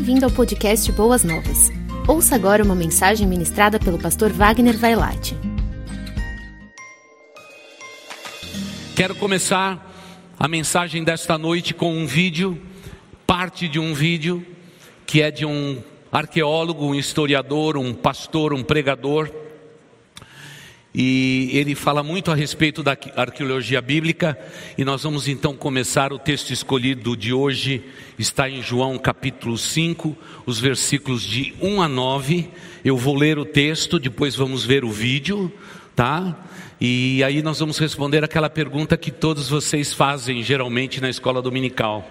Bem-vindo ao podcast Boas Novas. Ouça agora uma mensagem ministrada pelo pastor Wagner Vailate. Quero começar a mensagem desta noite com um vídeo, parte de um vídeo que é de um arqueólogo, um historiador, um pastor, um pregador e ele fala muito a respeito da arqueologia bíblica, e nós vamos então começar o texto escolhido de hoje, está em João capítulo 5, os versículos de 1 a 9. Eu vou ler o texto, depois vamos ver o vídeo, tá? E aí nós vamos responder aquela pergunta que todos vocês fazem geralmente na escola dominical.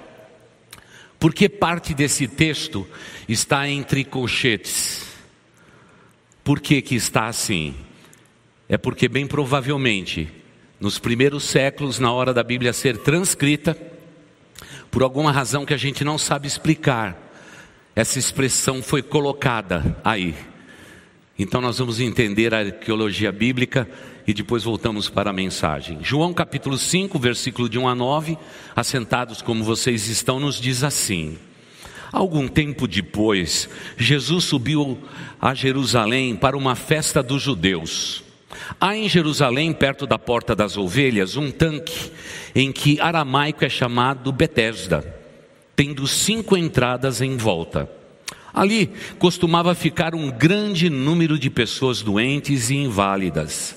Por que parte desse texto está entre colchetes? Por que que está assim? É porque, bem provavelmente, nos primeiros séculos, na hora da Bíblia ser transcrita, por alguma razão que a gente não sabe explicar, essa expressão foi colocada aí. Então nós vamos entender a arqueologia bíblica e depois voltamos para a mensagem. João capítulo 5, versículo de 1 a 9, assentados como vocês estão, nos diz assim: Algum tempo depois, Jesus subiu a Jerusalém para uma festa dos judeus. Há em Jerusalém, perto da Porta das Ovelhas, um tanque em que aramaico é chamado Betesda, tendo cinco entradas em volta. Ali costumava ficar um grande número de pessoas doentes e inválidas,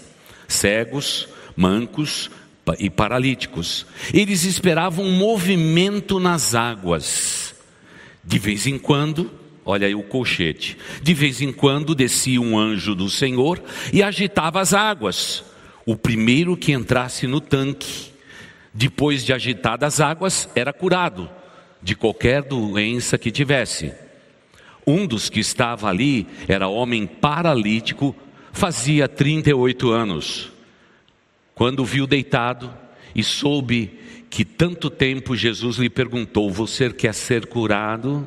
cegos, mancos e paralíticos. Eles esperavam um movimento nas águas. De vez em quando, Olha aí o colchete. De vez em quando descia um anjo do Senhor e agitava as águas. O primeiro que entrasse no tanque, depois de agitadas as águas, era curado de qualquer doença que tivesse. Um dos que estava ali era homem paralítico, fazia 38 anos. Quando viu deitado e soube que tanto tempo Jesus lhe perguntou: Você quer ser curado?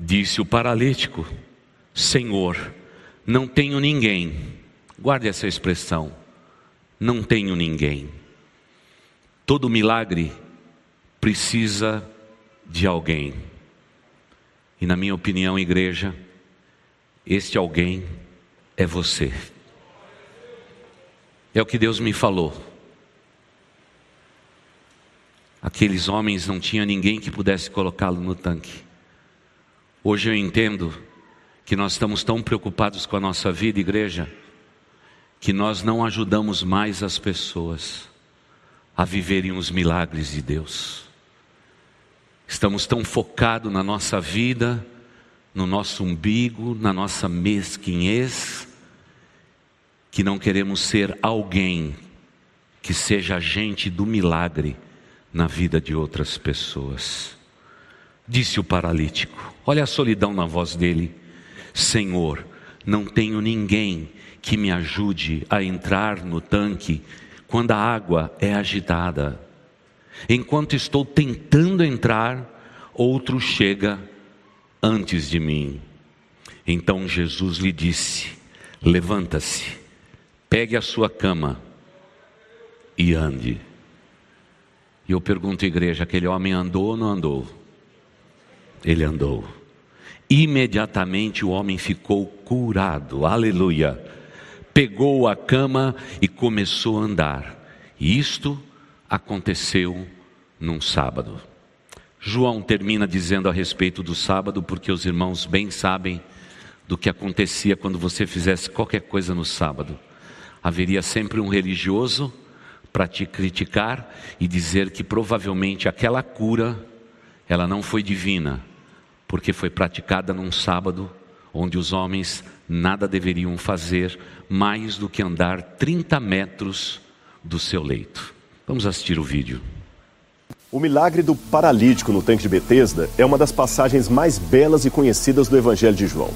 Disse o paralítico: Senhor, não tenho ninguém. Guarde essa expressão. Não tenho ninguém. Todo milagre precisa de alguém. E na minha opinião, igreja, este alguém é você. É o que Deus me falou. Aqueles homens não tinham ninguém que pudesse colocá-lo no tanque. Hoje eu entendo que nós estamos tão preocupados com a nossa vida, igreja, que nós não ajudamos mais as pessoas a viverem os milagres de Deus. Estamos tão focados na nossa vida, no nosso umbigo, na nossa mesquinhez, que não queremos ser alguém que seja agente do milagre na vida de outras pessoas. Disse o paralítico: Olha a solidão na voz dele. Senhor, não tenho ninguém que me ajude a entrar no tanque quando a água é agitada. Enquanto estou tentando entrar, outro chega antes de mim. Então Jesus lhe disse: Levanta-se, pegue a sua cama e ande. E eu pergunto, igreja: aquele homem andou ou não andou? Ele andou. Imediatamente o homem ficou curado, aleluia. Pegou a cama e começou a andar. E isto aconteceu num sábado. João termina dizendo a respeito do sábado, porque os irmãos bem sabem do que acontecia quando você fizesse qualquer coisa no sábado. Haveria sempre um religioso para te criticar e dizer que provavelmente aquela cura ela não foi divina, porque foi praticada num sábado onde os homens nada deveriam fazer mais do que andar 30 metros do seu leito. Vamos assistir o vídeo. O milagre do paralítico no tanque de Betesda é uma das passagens mais belas e conhecidas do Evangelho de João.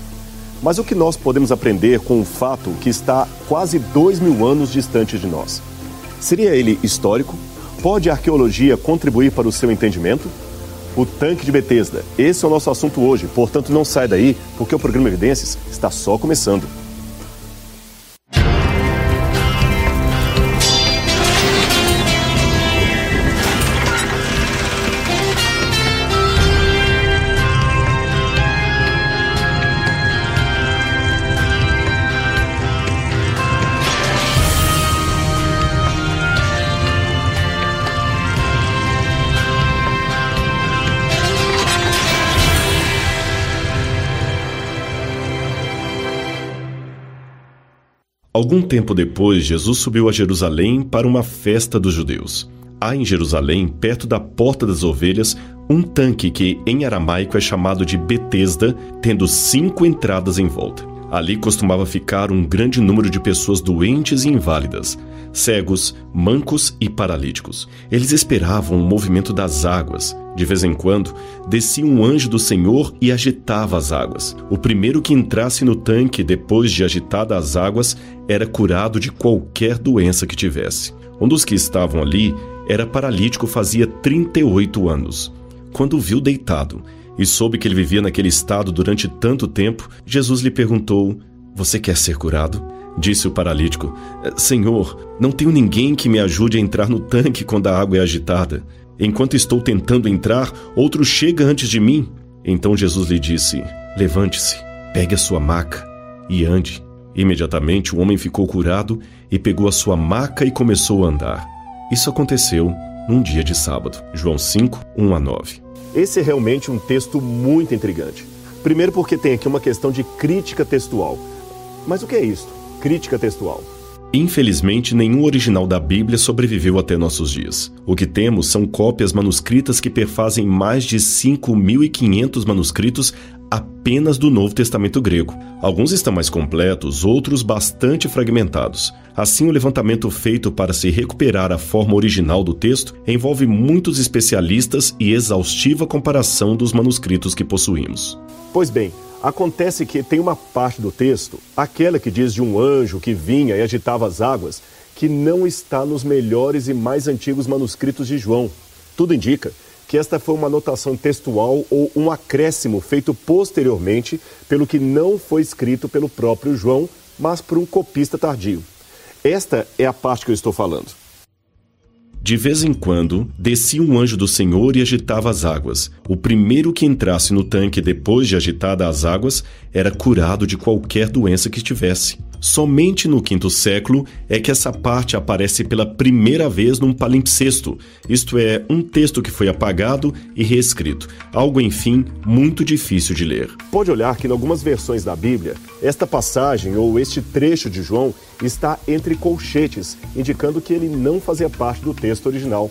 Mas o que nós podemos aprender com o fato que está quase dois mil anos distante de nós? Seria ele histórico? Pode a arqueologia contribuir para o seu entendimento? O tanque de Betesda. Esse é o nosso assunto hoje, portanto não sai daí, porque o programa Evidências está só começando. Algum tempo depois, Jesus subiu a Jerusalém para uma festa dos judeus. Há em Jerusalém, perto da Porta das Ovelhas, um tanque que em aramaico é chamado de Betesda, tendo cinco entradas em volta. Ali costumava ficar um grande número de pessoas doentes e inválidas, cegos, mancos e paralíticos. Eles esperavam o movimento das águas. De vez em quando, descia um anjo do Senhor e agitava as águas. O primeiro que entrasse no tanque depois de agitadas as águas era curado de qualquer doença que tivesse. Um dos que estavam ali era paralítico fazia 38 anos. Quando o viu deitado, e soube que ele vivia naquele estado durante tanto tempo, Jesus lhe perguntou: Você quer ser curado? Disse o paralítico: Senhor, não tenho ninguém que me ajude a entrar no tanque quando a água é agitada. Enquanto estou tentando entrar, outro chega antes de mim. Então Jesus lhe disse: Levante-se, pegue a sua maca e ande. Imediatamente o homem ficou curado e pegou a sua maca e começou a andar. Isso aconteceu num dia de sábado. João 5, 1 a 9. Esse é realmente um texto muito intrigante. Primeiro, porque tem aqui uma questão de crítica textual. Mas o que é isso? Crítica textual. Infelizmente, nenhum original da Bíblia sobreviveu até nossos dias. O que temos são cópias manuscritas que perfazem mais de 5.500 manuscritos apenas do Novo Testamento grego. Alguns estão mais completos, outros bastante fragmentados. Assim, o levantamento feito para se recuperar a forma original do texto envolve muitos especialistas e exaustiva comparação dos manuscritos que possuímos. Pois bem, acontece que tem uma parte do texto, aquela que diz de um anjo que vinha e agitava as águas, que não está nos melhores e mais antigos manuscritos de João. Tudo indica que esta foi uma anotação textual ou um acréscimo feito posteriormente pelo que não foi escrito pelo próprio João, mas por um copista tardio. Esta é a parte que eu estou falando. De vez em quando, descia um anjo do Senhor e agitava as águas. O primeiro que entrasse no tanque depois de agitada as águas era curado de qualquer doença que tivesse. Somente no quinto século é que essa parte aparece pela primeira vez num palimpsesto, isto é, um texto que foi apagado e reescrito, algo, enfim, muito difícil de ler. Pode olhar que em algumas versões da Bíblia, esta passagem ou este trecho de João está entre colchetes, indicando que ele não fazia parte do texto original.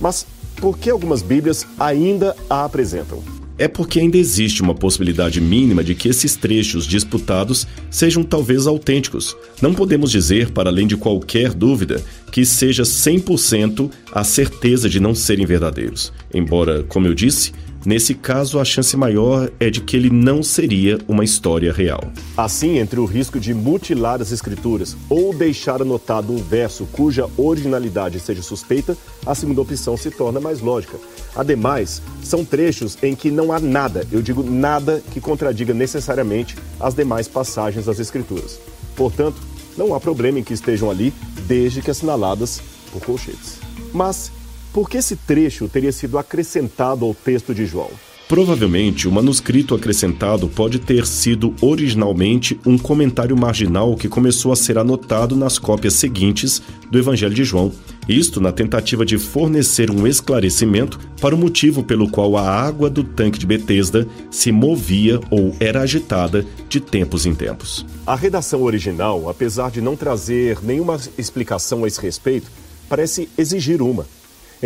Mas por que algumas Bíblias ainda a apresentam? É porque ainda existe uma possibilidade mínima de que esses trechos disputados sejam talvez autênticos. Não podemos dizer, para além de qualquer dúvida, que seja 100% a certeza de não serem verdadeiros. Embora, como eu disse, Nesse caso, a chance maior é de que ele não seria uma história real. Assim, entre o risco de mutilar as escrituras ou deixar anotado um verso cuja originalidade seja suspeita, a segunda opção se torna mais lógica. Ademais, são trechos em que não há nada, eu digo nada, que contradiga necessariamente as demais passagens das escrituras. Portanto, não há problema em que estejam ali, desde que assinaladas por colchetes. Mas por que esse trecho teria sido acrescentado ao texto de João? Provavelmente, o manuscrito acrescentado pode ter sido originalmente um comentário marginal que começou a ser anotado nas cópias seguintes do Evangelho de João. Isto na tentativa de fornecer um esclarecimento para o motivo pelo qual a água do tanque de Betesda se movia ou era agitada de tempos em tempos. A redação original, apesar de não trazer nenhuma explicação a esse respeito, parece exigir uma.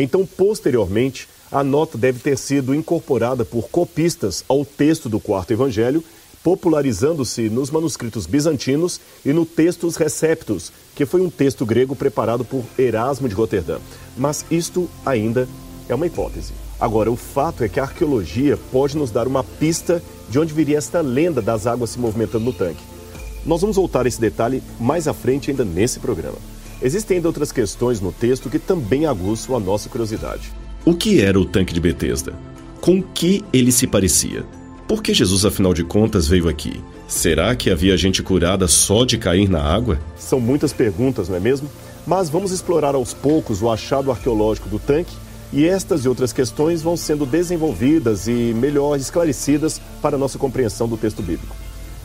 Então, posteriormente, a nota deve ter sido incorporada por copistas ao texto do quarto evangelho, popularizando-se nos manuscritos bizantinos e no Textus Receptus, que foi um texto grego preparado por Erasmo de Roterdã. Mas isto ainda é uma hipótese. Agora, o fato é que a arqueologia pode nos dar uma pista de onde viria esta lenda das águas se movimentando no tanque. Nós vamos voltar a esse detalhe mais à frente ainda nesse programa. Existem ainda outras questões no texto que também aguçam a nossa curiosidade. O que era o tanque de Betesda? Com que ele se parecia? Por que Jesus, afinal de contas, veio aqui? Será que havia gente curada só de cair na água? São muitas perguntas, não é mesmo? Mas vamos explorar aos poucos o achado arqueológico do tanque e estas e outras questões vão sendo desenvolvidas e melhor esclarecidas para a nossa compreensão do texto bíblico.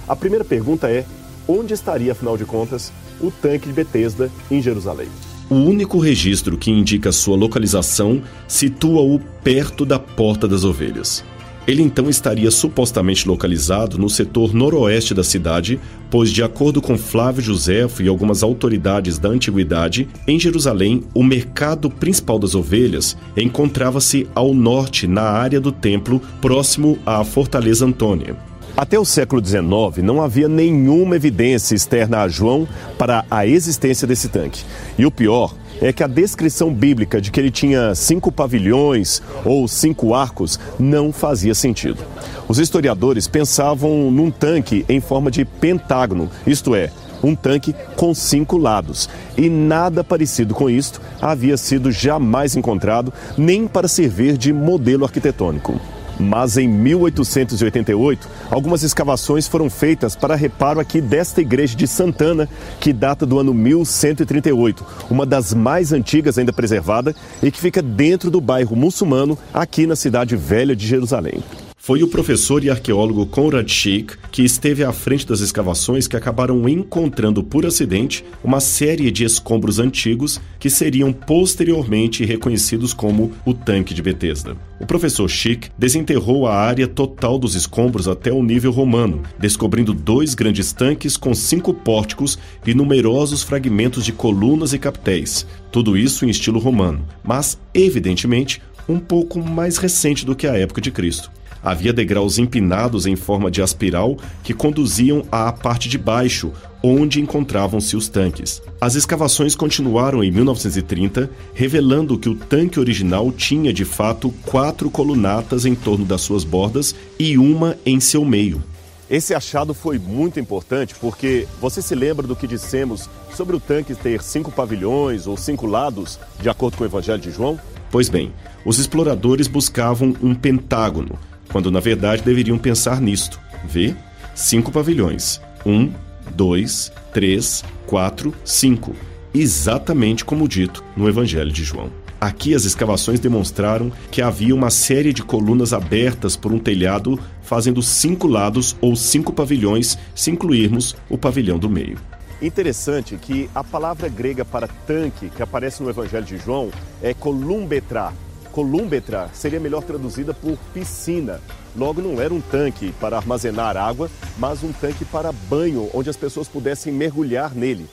A primeira pergunta é: onde estaria, afinal de contas, o tanque de Betesda em Jerusalém. O único registro que indica sua localização situa-o perto da Porta das Ovelhas. Ele então estaria supostamente localizado no setor noroeste da cidade, pois, de acordo com Flávio Josefo e algumas autoridades da antiguidade, em Jerusalém, o mercado principal das ovelhas encontrava-se ao norte, na área do templo, próximo à Fortaleza Antônia. Até o século XIX, não havia nenhuma evidência externa a João para a existência desse tanque. E o pior é que a descrição bíblica de que ele tinha cinco pavilhões ou cinco arcos não fazia sentido. Os historiadores pensavam num tanque em forma de pentágono, isto é, um tanque com cinco lados. E nada parecido com isto havia sido jamais encontrado, nem para servir de modelo arquitetônico. Mas em 1888, algumas escavações foram feitas para reparo aqui desta igreja de Santana, que data do ano 1138, uma das mais antigas ainda preservada e que fica dentro do bairro muçulmano, aqui na cidade velha de Jerusalém. Foi o professor e arqueólogo Conrad Schick que esteve à frente das escavações que acabaram encontrando por acidente uma série de escombros antigos que seriam posteriormente reconhecidos como o tanque de Bethesda. O professor Schick desenterrou a área total dos escombros até o nível romano, descobrindo dois grandes tanques com cinco pórticos e numerosos fragmentos de colunas e captéis, tudo isso em estilo romano, mas evidentemente um pouco mais recente do que a época de Cristo. Havia degraus empinados em forma de aspiral que conduziam à parte de baixo, onde encontravam-se os tanques. As escavações continuaram em 1930, revelando que o tanque original tinha de fato quatro colunatas em torno das suas bordas e uma em seu meio. Esse achado foi muito importante porque você se lembra do que dissemos sobre o tanque ter cinco pavilhões ou cinco lados, de acordo com o Evangelho de João? Pois bem, os exploradores buscavam um pentágono, quando na verdade deveriam pensar nisto. Vê? Cinco pavilhões. Um, dois, três, quatro, cinco. Exatamente como dito no Evangelho de João. Aqui as escavações demonstraram que havia uma série de colunas abertas por um telhado, fazendo cinco lados ou cinco pavilhões, se incluirmos o pavilhão do meio. Interessante que a palavra grega para tanque que aparece no Evangelho de João é columbetra, Columbetra seria melhor traduzida por piscina. Logo, não era um tanque para armazenar água, mas um tanque para banho, onde as pessoas pudessem mergulhar nele.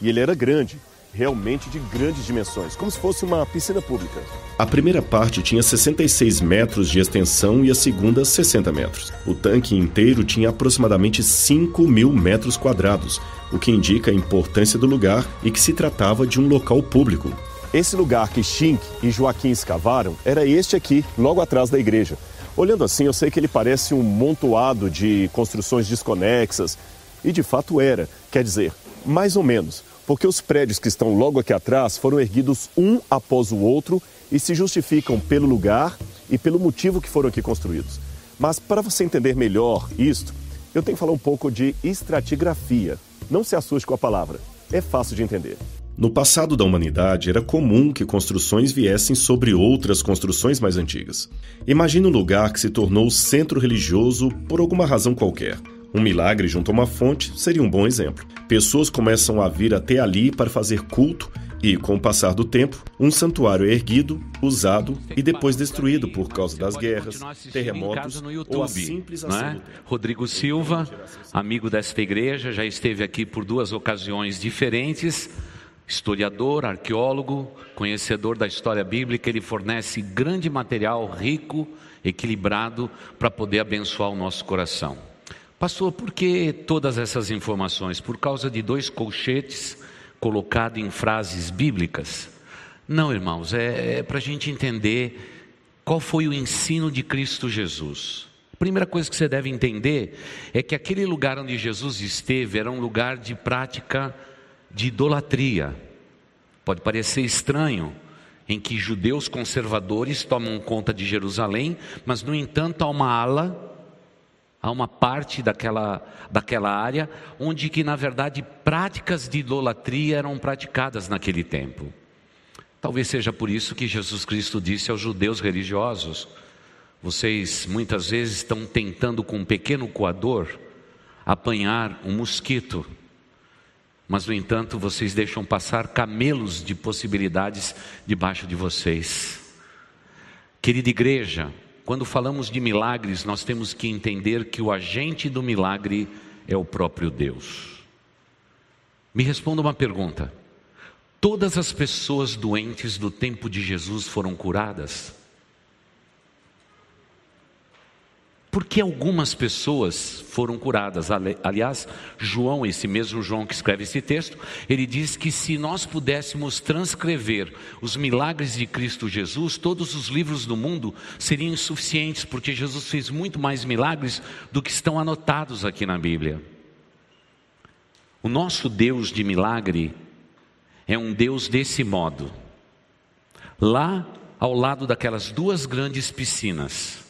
E ele era grande, realmente de grandes dimensões, como se fosse uma piscina pública. A primeira parte tinha 66 metros de extensão e a segunda 60 metros. O tanque inteiro tinha aproximadamente 5 mil metros quadrados, o que indica a importância do lugar e que se tratava de um local público. Esse lugar que Schink e Joaquim escavaram era este aqui, logo atrás da igreja. Olhando assim, eu sei que ele parece um montoado de construções desconexas, e de fato era, quer dizer, mais ou menos, porque os prédios que estão logo aqui atrás foram erguidos um após o outro e se justificam pelo lugar e pelo motivo que foram aqui construídos. Mas para você entender melhor isto, eu tenho que falar um pouco de estratigrafia. Não se assuste com a palavra, é fácil de entender. No passado da humanidade, era comum que construções viessem sobre outras construções mais antigas. Imagine um lugar que se tornou centro religioso por alguma razão qualquer. Um milagre junto a uma fonte seria um bom exemplo. Pessoas começam a vir até ali para fazer culto e, com o passar do tempo, um santuário é erguido, usado e depois destruído por causa das guerras, terremotos YouTube, ou a simples ação é? Rodrigo Silva, amigo desta igreja, já esteve aqui por duas ocasiões diferentes historiador, arqueólogo, conhecedor da história bíblica, ele fornece grande material rico, equilibrado, para poder abençoar o nosso coração. Pastor, por que todas essas informações? Por causa de dois colchetes colocados em frases bíblicas? Não, irmãos, é, é para a gente entender qual foi o ensino de Cristo Jesus. A primeira coisa que você deve entender é que aquele lugar onde Jesus esteve era um lugar de prática de idolatria. Pode parecer estranho, em que judeus conservadores tomam conta de Jerusalém, mas no entanto há uma ala, há uma parte daquela, daquela área onde que na verdade práticas de idolatria eram praticadas naquele tempo. Talvez seja por isso que Jesus Cristo disse aos judeus religiosos: vocês muitas vezes estão tentando com um pequeno coador apanhar um mosquito mas, no entanto, vocês deixam passar camelos de possibilidades debaixo de vocês. Querida igreja, quando falamos de milagres, nós temos que entender que o agente do milagre é o próprio Deus. Me responda uma pergunta: todas as pessoas doentes do tempo de Jesus foram curadas? Porque algumas pessoas foram curadas. Aliás, João, esse mesmo João que escreve esse texto, ele diz que se nós pudéssemos transcrever os milagres de Cristo Jesus, todos os livros do mundo seriam insuficientes, porque Jesus fez muito mais milagres do que estão anotados aqui na Bíblia. O nosso Deus de milagre é um Deus desse modo. Lá ao lado daquelas duas grandes piscinas,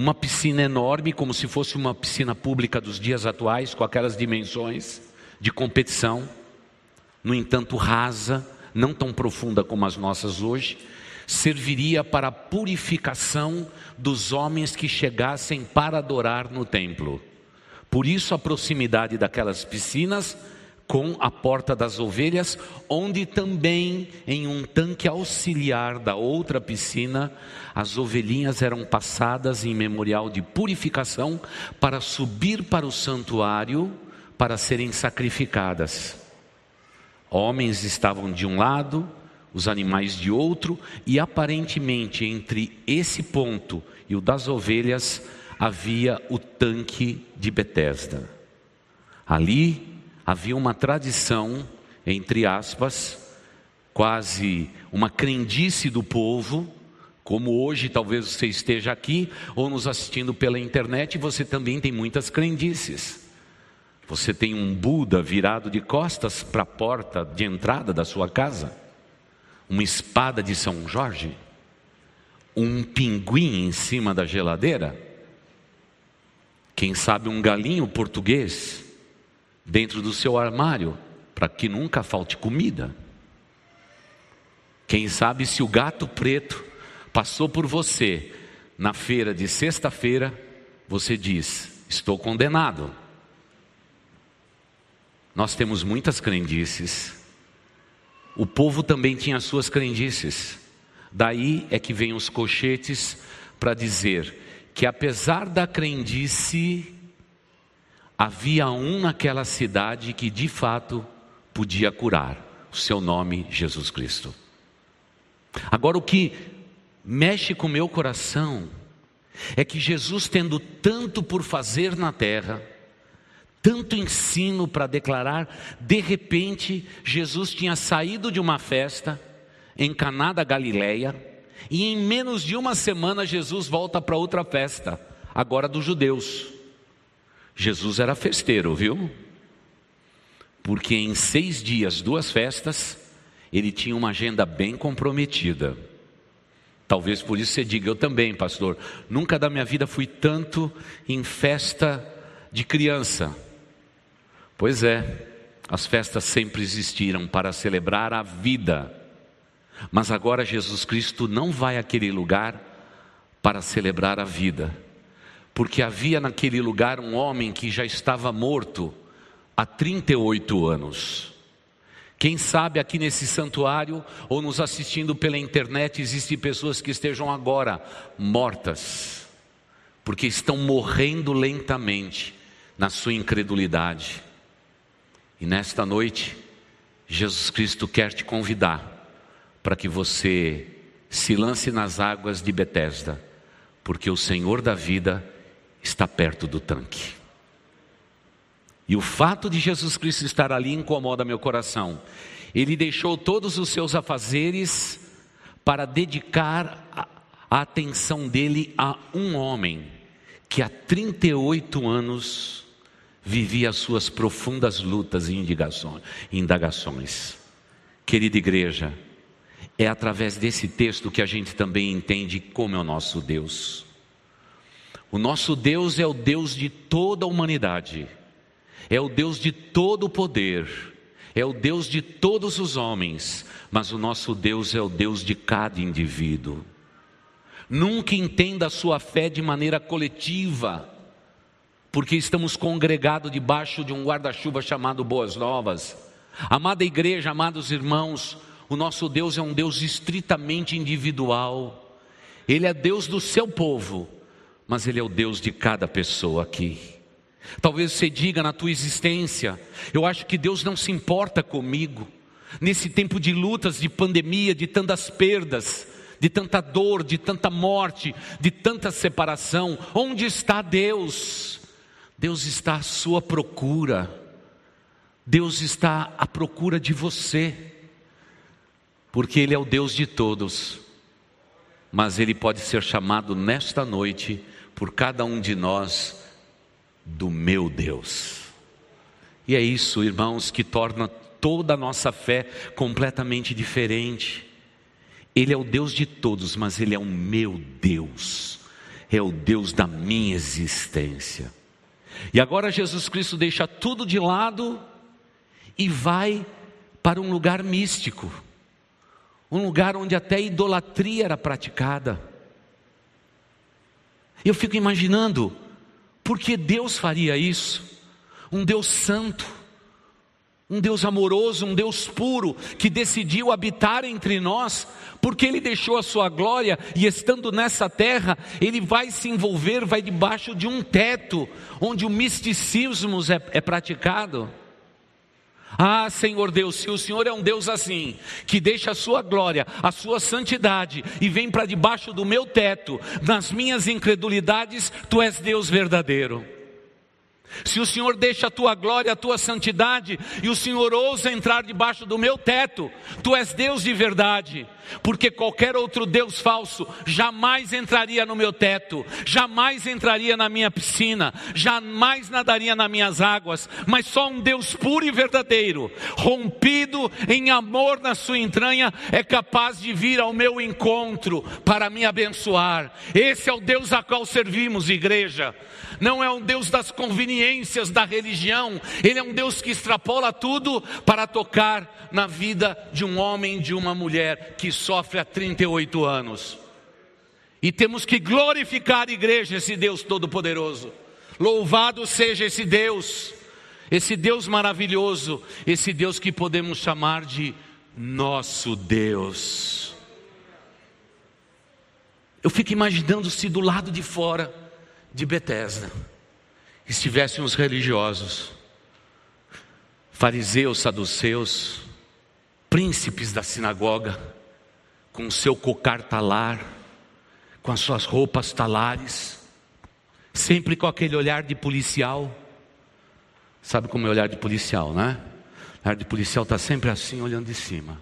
uma piscina enorme, como se fosse uma piscina pública dos dias atuais, com aquelas dimensões de competição, no entanto rasa, não tão profunda como as nossas hoje, serviria para a purificação dos homens que chegassem para adorar no templo. Por isso a proximidade daquelas piscinas com a porta das ovelhas, onde também em um tanque auxiliar da outra piscina, as ovelhinhas eram passadas em memorial de purificação para subir para o santuário para serem sacrificadas. Homens estavam de um lado, os animais de outro, e aparentemente entre esse ponto e o das ovelhas havia o tanque de Betesda. Ali havia uma tradição, entre aspas, quase uma crendice do povo, como hoje talvez você esteja aqui ou nos assistindo pela internet, você também tem muitas crendices. Você tem um Buda virado de costas para a porta de entrada da sua casa, uma espada de São Jorge, um pinguim em cima da geladeira, quem sabe um galinho português dentro do seu armário para que nunca falte comida. Quem sabe se o gato preto passou por você na feira de sexta-feira, você diz: Estou condenado. Nós temos muitas crendices. O povo também tinha suas crendices. Daí é que vem os cochetes para dizer que apesar da crendice, havia um naquela cidade que de fato podia curar, o seu nome Jesus Cristo. Agora o que mexe com o meu coração é que Jesus, tendo tanto por fazer na terra, tanto ensino para declarar, de repente Jesus tinha saído de uma festa em Caná da Galileia, e em menos de uma semana Jesus volta para outra festa, agora dos judeus. Jesus era festeiro, viu? Porque em seis dias, duas festas, ele tinha uma agenda bem comprometida. Talvez por isso você diga, eu também, pastor, nunca da minha vida fui tanto em festa de criança. Pois é, as festas sempre existiram para celebrar a vida. Mas agora Jesus Cristo não vai àquele lugar para celebrar a vida porque havia naquele lugar um homem que já estava morto há 38 anos. Quem sabe aqui nesse santuário ou nos assistindo pela internet existem pessoas que estejam agora mortas, porque estão morrendo lentamente na sua incredulidade. E nesta noite, Jesus Cristo quer te convidar para que você se lance nas águas de Betesda, porque o Senhor da vida está perto do tanque. E o fato de Jesus Cristo estar ali incomoda meu coração. Ele deixou todos os seus afazeres para dedicar a, atenção dele a um homem que há 38 anos vivia as suas profundas lutas e indagações. Querida igreja, é através desse texto que a gente também entende como é o nosso Deus. O nosso Deus é o Deus de toda a humanidade, é o Deus de todo o poder, é o Deus de todos os homens, mas o nosso Deus é o Deus de cada indivíduo. Nunca entenda a sua fé de maneira coletiva, porque estamos congregados debaixo de um guarda-chuva chamado Boas Novas. Amada igreja, amados irmãos, o nosso Deus é um Deus estritamente individual. Ele é Deus do seu povo, mas Ele é o Deus de cada pessoa aqui. Talvez você diga na tua existência: eu acho que Deus não se importa comigo. Nesse tempo de lutas, de pandemia, de tantas perdas, de tanta dor, de tanta morte, de tanta separação, onde está Deus? Deus está à sua procura. Deus está à procura de você. Porque Ele é o Deus de todos. Mas Ele pode ser chamado nesta noite por cada um de nós do meu Deus. E é isso, irmãos, que torna toda a nossa fé completamente diferente. Ele é o Deus de todos, mas Ele é o meu Deus, é o Deus da minha existência. E agora Jesus Cristo deixa tudo de lado e vai para um lugar místico, um lugar onde até idolatria era praticada. Eu fico imaginando, por que Deus faria isso? Um Deus santo, um Deus amoroso, um Deus puro, que decidiu habitar entre nós, porque Ele deixou a sua glória e estando nessa terra, Ele vai se envolver, vai debaixo de um teto, onde o misticismo é, é praticado. Ah, Senhor Deus, se o Senhor é um Deus assim, que deixa a sua glória, a sua santidade e vem para debaixo do meu teto, nas minhas incredulidades, tu és Deus verdadeiro. Se o Senhor deixa a tua glória, a tua santidade, e o Senhor ousa entrar debaixo do meu teto, tu és Deus de verdade, porque qualquer outro Deus falso jamais entraria no meu teto, jamais entraria na minha piscina, jamais nadaria nas minhas águas, mas só um Deus puro e verdadeiro, rompido em amor na sua entranha, é capaz de vir ao meu encontro para me abençoar. Esse é o Deus a qual servimos, igreja não é um Deus das conveniências da religião, Ele é um Deus que extrapola tudo para tocar na vida de um homem, de uma mulher que sofre há 38 anos. E temos que glorificar a igreja, esse Deus Todo-Poderoso. Louvado seja esse Deus, esse Deus maravilhoso, esse Deus que podemos chamar de nosso Deus. Eu fico imaginando se do lado de fora de Betesda estivessem os religiosos, fariseus, saduceus, príncipes da sinagoga, com o seu cocar talar, com as suas roupas talares, sempre com aquele olhar de policial. Sabe como é o olhar de policial, né? Olhar de policial está sempre assim, olhando de cima.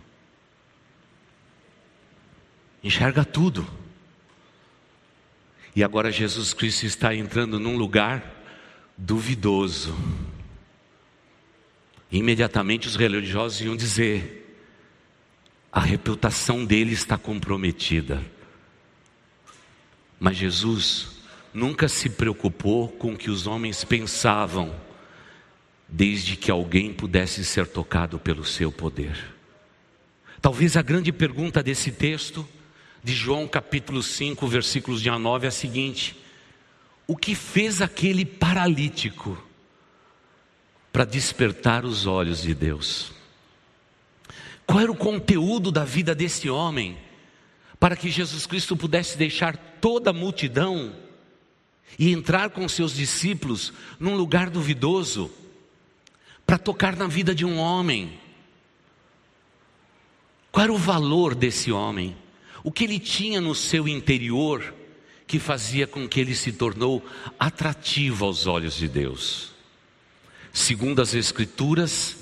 Enxerga tudo. E agora Jesus Cristo está entrando num lugar duvidoso. Imediatamente os religiosos iam dizer: a reputação dele está comprometida. Mas Jesus nunca se preocupou com o que os homens pensavam, desde que alguém pudesse ser tocado pelo seu poder. Talvez a grande pergunta desse texto de João capítulo 5, versículos de 1 a 9 é a seguinte: O que fez aquele paralítico para despertar os olhos de Deus? Qual era o conteúdo da vida desse homem para que Jesus Cristo pudesse deixar toda a multidão e entrar com seus discípulos num lugar duvidoso para tocar na vida de um homem? Qual era o valor desse homem? o que ele tinha no seu interior que fazia com que ele se tornou atrativo aos olhos de Deus. Segundo as Escrituras,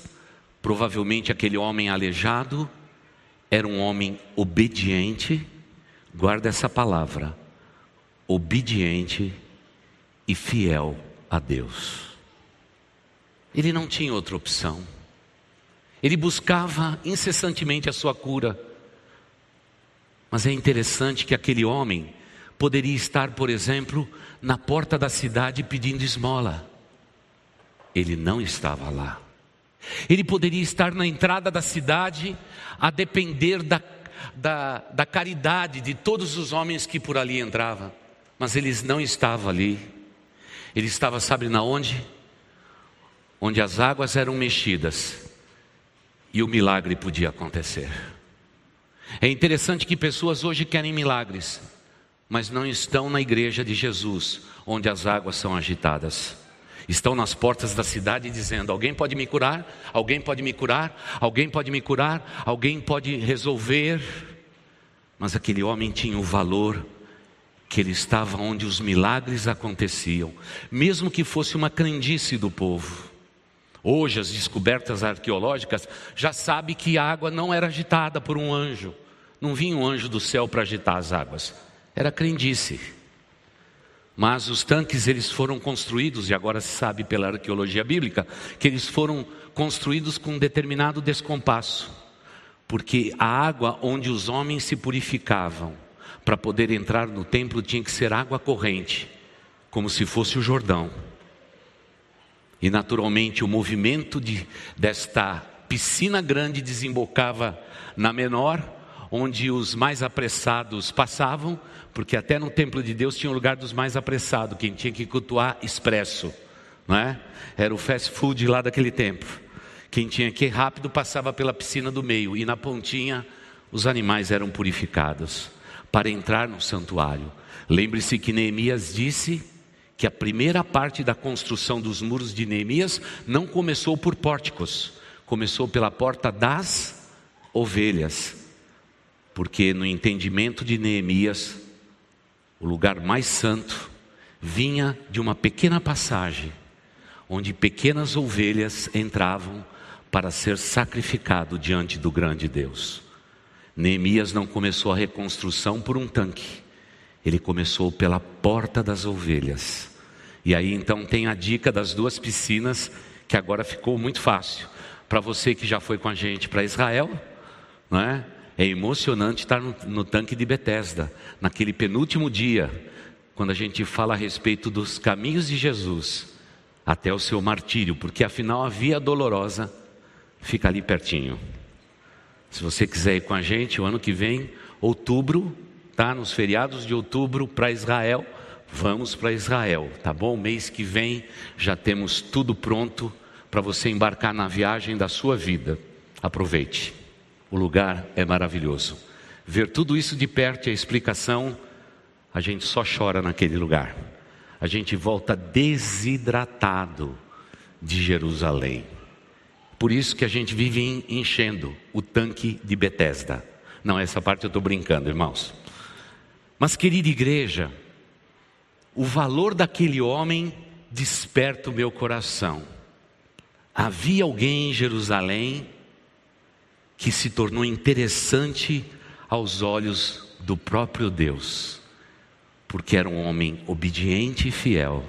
provavelmente aquele homem aleijado era um homem obediente, guarda essa palavra, obediente e fiel a Deus. Ele não tinha outra opção. Ele buscava incessantemente a sua cura. Mas é interessante que aquele homem poderia estar, por exemplo, na porta da cidade pedindo esmola. Ele não estava lá. Ele poderia estar na entrada da cidade, a depender da, da, da caridade de todos os homens que por ali entravam. Mas ele não estava ali. Ele estava, sabe na onde? Onde as águas eram mexidas e o milagre podia acontecer. É interessante que pessoas hoje querem milagres, mas não estão na igreja de Jesus, onde as águas são agitadas. Estão nas portas da cidade dizendo: Alguém pode me curar? Alguém pode me curar? Alguém pode me curar? Alguém pode resolver? Mas aquele homem tinha o valor que ele estava onde os milagres aconteciam, mesmo que fosse uma crendice do povo. Hoje as descobertas arqueológicas já sabem que a água não era agitada por um anjo. Não vinha um anjo do céu para agitar as águas. Era crendice. Mas os tanques eles foram construídos e agora se sabe pela arqueologia bíblica que eles foram construídos com um determinado descompasso. Porque a água onde os homens se purificavam para poder entrar no templo tinha que ser água corrente, como se fosse o Jordão. E naturalmente o movimento de, desta piscina grande desembocava na menor, onde os mais apressados passavam, porque até no templo de Deus tinha o lugar dos mais apressados, quem tinha que cultuar expresso, não é? Era o fast food lá daquele tempo. Quem tinha que ir rápido passava pela piscina do meio e na pontinha os animais eram purificados para entrar no santuário. Lembre-se que Neemias disse que a primeira parte da construção dos muros de Neemias não começou por pórticos, começou pela porta das ovelhas. Porque no entendimento de Neemias, o lugar mais santo vinha de uma pequena passagem, onde pequenas ovelhas entravam para ser sacrificado diante do grande Deus. Neemias não começou a reconstrução por um tanque, ele começou pela porta das ovelhas. E aí então tem a dica das duas piscinas, que agora ficou muito fácil. Para você que já foi com a gente para Israel, não é? É emocionante estar no, no tanque de Betesda, naquele penúltimo dia, quando a gente fala a respeito dos caminhos de Jesus até o seu martírio, porque afinal a via dolorosa fica ali pertinho. Se você quiser ir com a gente, o ano que vem, outubro, tá? Nos feriados de outubro para Israel, vamos para Israel, tá bom? Mês que vem já temos tudo pronto para você embarcar na viagem da sua vida. Aproveite. O lugar é maravilhoso. Ver tudo isso de perto e a explicação, a gente só chora naquele lugar. A gente volta desidratado de Jerusalém. Por isso que a gente vive enchendo o tanque de Betesda. Não, essa parte eu estou brincando, irmãos. Mas, querida igreja, o valor daquele homem desperta o meu coração. Havia alguém em Jerusalém que se tornou interessante aos olhos do próprio Deus, porque era um homem obediente e fiel.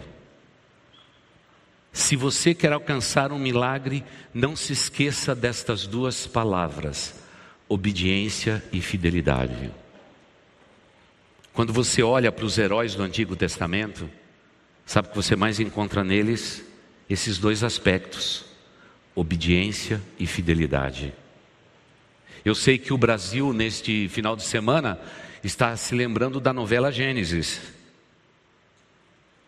Se você quer alcançar um milagre, não se esqueça destas duas palavras: obediência e fidelidade. Quando você olha para os heróis do Antigo Testamento, sabe que você mais encontra neles esses dois aspectos: obediência e fidelidade. Eu sei que o Brasil, neste final de semana, está se lembrando da novela Gênesis.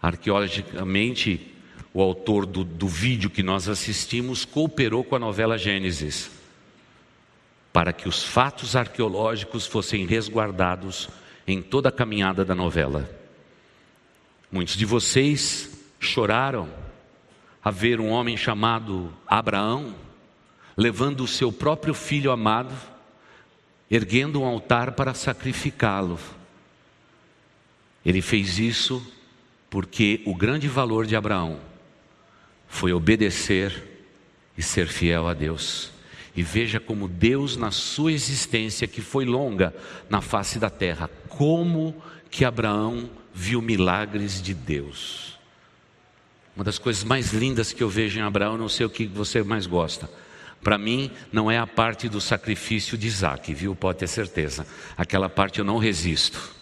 Arqueologicamente, o autor do, do vídeo que nós assistimos, cooperou com a novela Gênesis, para que os fatos arqueológicos fossem resguardados em toda a caminhada da novela. Muitos de vocês choraram a ver um homem chamado Abraão levando o seu próprio filho amado, erguendo um altar para sacrificá-lo. Ele fez isso porque o grande valor de Abraão foi obedecer e ser fiel a Deus. E veja como Deus, na sua existência, que foi longa na face da terra, como que Abraão viu milagres de Deus. Uma das coisas mais lindas que eu vejo em Abraão, não sei o que você mais gosta. Para mim, não é a parte do sacrifício de Isaac, viu? Pode ter certeza. Aquela parte eu não resisto.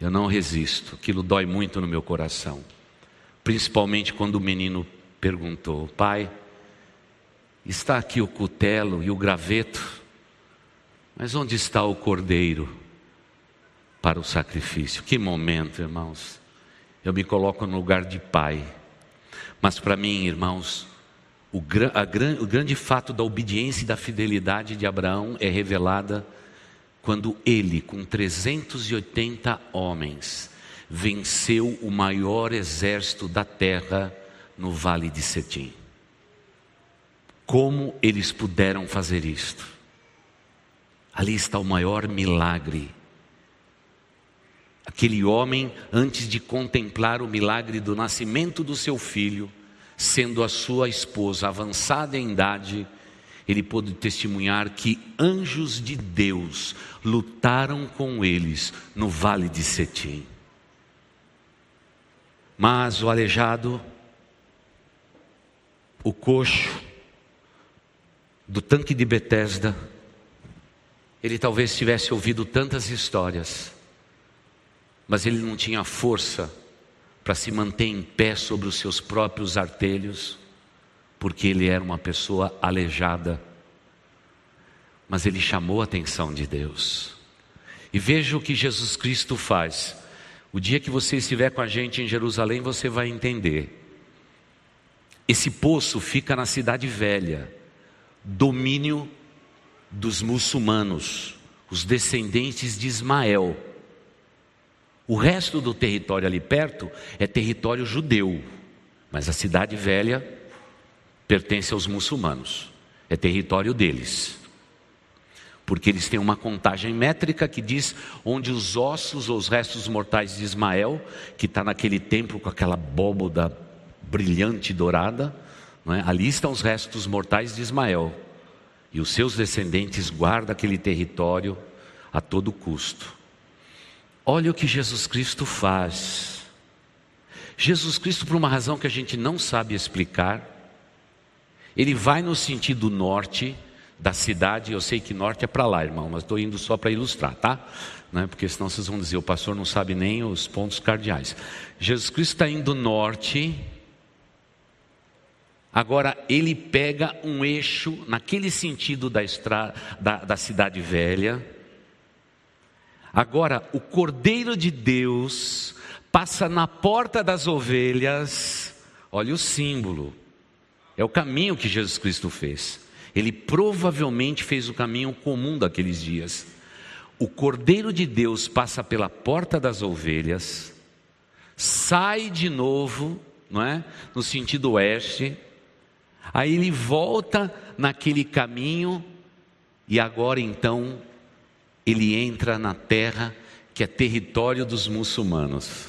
Eu não resisto. Aquilo dói muito no meu coração. Principalmente quando o menino perguntou: Pai, está aqui o cutelo e o graveto, mas onde está o cordeiro para o sacrifício? Que momento, irmãos. Eu me coloco no lugar de pai. Mas para mim, irmãos, o, o grande fato da obediência e da fidelidade de Abraão é revelada quando ele, com 380 homens, venceu o maior exército da terra no vale de Setim. Como eles puderam fazer isto? Ali está o maior milagre. Aquele homem, antes de contemplar o milagre do nascimento do seu filho, sendo a sua esposa avançada em idade, ele pôde testemunhar que anjos de Deus lutaram com eles no vale de Setim. Mas o aleijado, o coxo do tanque de Betesda, ele talvez tivesse ouvido tantas histórias, mas ele não tinha força para se manter em pé sobre os seus próprios artelhos, porque ele era uma pessoa aleijada. Mas ele chamou a atenção de Deus. E veja o que Jesus Cristo faz. O dia que você estiver com a gente em Jerusalém, você vai entender. Esse poço fica na cidade velha, domínio dos muçulmanos, os descendentes de Ismael. O resto do território ali perto é território judeu, mas a cidade velha pertence aos muçulmanos, é território deles porque eles têm uma contagem métrica que diz onde os ossos ou os restos mortais de Ismael, que está naquele templo com aquela abóboda brilhante dourada, é? ali estão os restos mortais de Ismael. E os seus descendentes guardam aquele território a todo custo. Olha o que Jesus Cristo faz. Jesus Cristo, por uma razão que a gente não sabe explicar, ele vai no sentido norte, da cidade, eu sei que norte é para lá, irmão, mas estou indo só para ilustrar, tá? Né? Porque senão vocês vão dizer, o pastor não sabe nem os pontos cardeais. Jesus Cristo está indo norte, agora ele pega um eixo naquele sentido da, estrada, da, da cidade velha. Agora, o Cordeiro de Deus passa na porta das ovelhas, olha o símbolo, é o caminho que Jesus Cristo fez. Ele provavelmente fez o caminho comum daqueles dias. O Cordeiro de Deus passa pela porta das ovelhas, sai de novo, não é? No sentido oeste. Aí ele volta naquele caminho e agora então ele entra na terra que é território dos muçulmanos.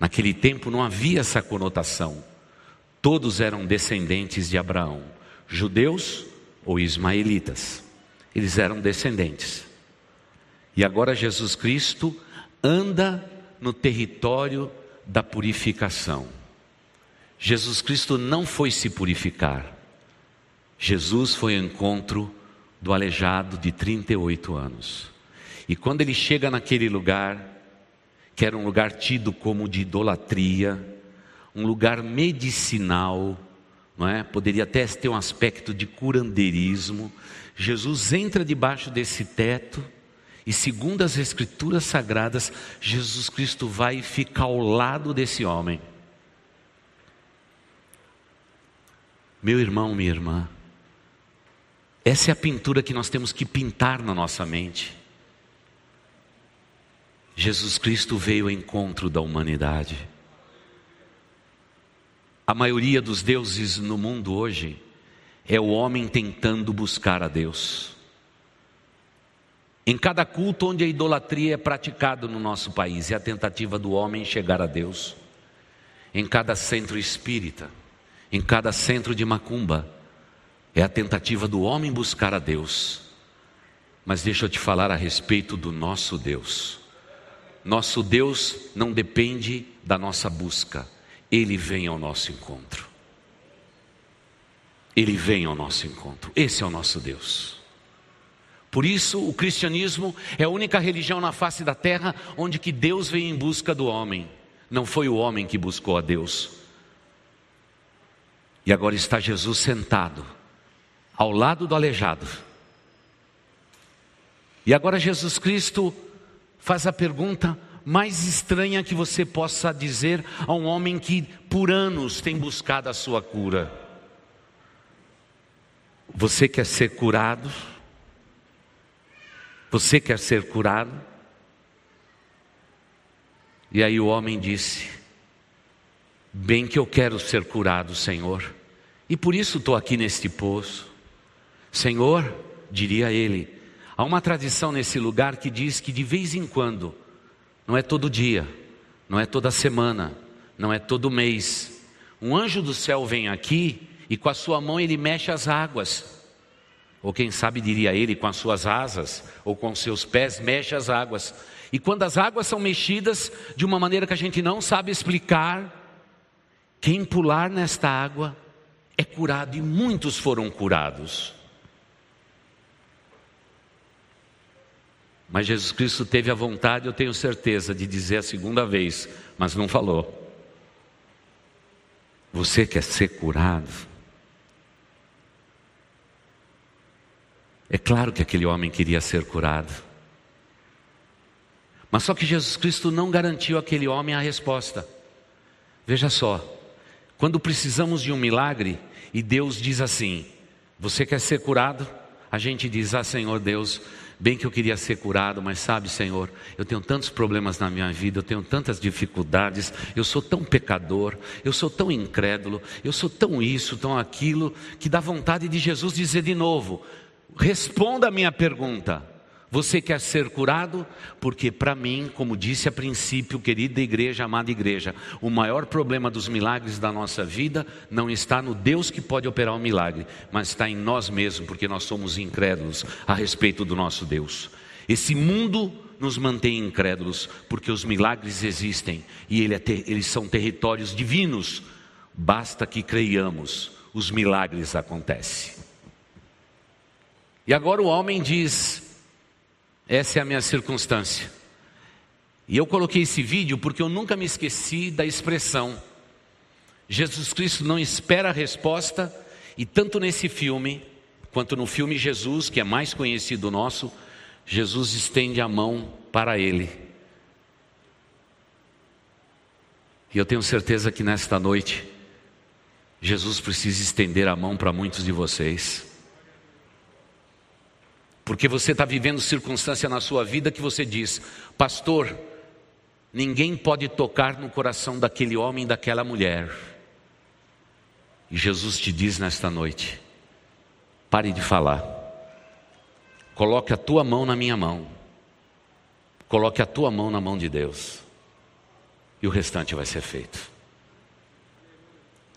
Naquele tempo não havia essa conotação. Todos eram descendentes de Abraão judeus ou ismaelitas. Eles eram descendentes. E agora Jesus Cristo anda no território da purificação. Jesus Cristo não foi se purificar. Jesus foi ao encontro do aleijado de 38 anos. E quando ele chega naquele lugar, que era um lugar tido como de idolatria, um lugar medicinal, não é? Poderia até ter um aspecto de curandeirismo. Jesus entra debaixo desse teto e, segundo as Escrituras Sagradas, Jesus Cristo vai e fica ao lado desse homem. Meu irmão, minha irmã, essa é a pintura que nós temos que pintar na nossa mente. Jesus Cristo veio ao encontro da humanidade. A maioria dos deuses no mundo hoje é o homem tentando buscar a Deus. Em cada culto onde a idolatria é praticada no nosso país, é a tentativa do homem chegar a Deus. Em cada centro espírita, em cada centro de macumba, é a tentativa do homem buscar a Deus. Mas deixa eu te falar a respeito do nosso Deus. Nosso Deus não depende da nossa busca, ele vem ao nosso encontro. Ele vem ao nosso encontro. Esse é o nosso Deus. Por isso, o cristianismo é a única religião na face da terra onde que Deus vem em busca do homem. Não foi o homem que buscou a Deus. E agora está Jesus sentado ao lado do aleijado. E agora Jesus Cristo faz a pergunta: mais estranha que você possa dizer a um homem que por anos tem buscado a sua cura. Você quer ser curado? Você quer ser curado? E aí o homem disse: Bem que eu quero ser curado, Senhor, e por isso estou aqui neste poço. Senhor, diria ele, há uma tradição nesse lugar que diz que de vez em quando, não é todo dia, não é toda semana, não é todo mês, um anjo do céu vem aqui e com a sua mão ele mexe as águas. Ou quem sabe diria ele, com as suas asas ou com seus pés, mexe as águas. E quando as águas são mexidas de uma maneira que a gente não sabe explicar, quem pular nesta água é curado, e muitos foram curados. Mas Jesus Cristo teve a vontade, eu tenho certeza, de dizer a segunda vez, mas não falou. Você quer ser curado? É claro que aquele homem queria ser curado. Mas só que Jesus Cristo não garantiu àquele homem a resposta. Veja só, quando precisamos de um milagre e Deus diz assim: Você quer ser curado? A gente diz: Ah, Senhor Deus, bem que eu queria ser curado, mas sabe, Senhor, eu tenho tantos problemas na minha vida, eu tenho tantas dificuldades, eu sou tão pecador, eu sou tão incrédulo, eu sou tão isso, tão aquilo, que dá vontade de Jesus dizer de novo: Responda a minha pergunta. Você quer ser curado? Porque, para mim, como disse a princípio, querida igreja, amada igreja, o maior problema dos milagres da nossa vida não está no Deus que pode operar o um milagre, mas está em nós mesmos, porque nós somos incrédulos a respeito do nosso Deus. Esse mundo nos mantém incrédulos, porque os milagres existem e é eles são territórios divinos. Basta que creiamos, os milagres acontecem. E agora o homem diz: essa é a minha circunstância. E eu coloquei esse vídeo porque eu nunca me esqueci da expressão. Jesus Cristo não espera a resposta, e tanto nesse filme, quanto no filme Jesus, que é mais conhecido nosso, Jesus estende a mão para ele. E eu tenho certeza que nesta noite, Jesus precisa estender a mão para muitos de vocês. Porque você está vivendo circunstância na sua vida que você diz, pastor, ninguém pode tocar no coração daquele homem, daquela mulher. E Jesus te diz nesta noite: pare de falar, coloque a tua mão na minha mão, coloque a tua mão na mão de Deus, e o restante vai ser feito.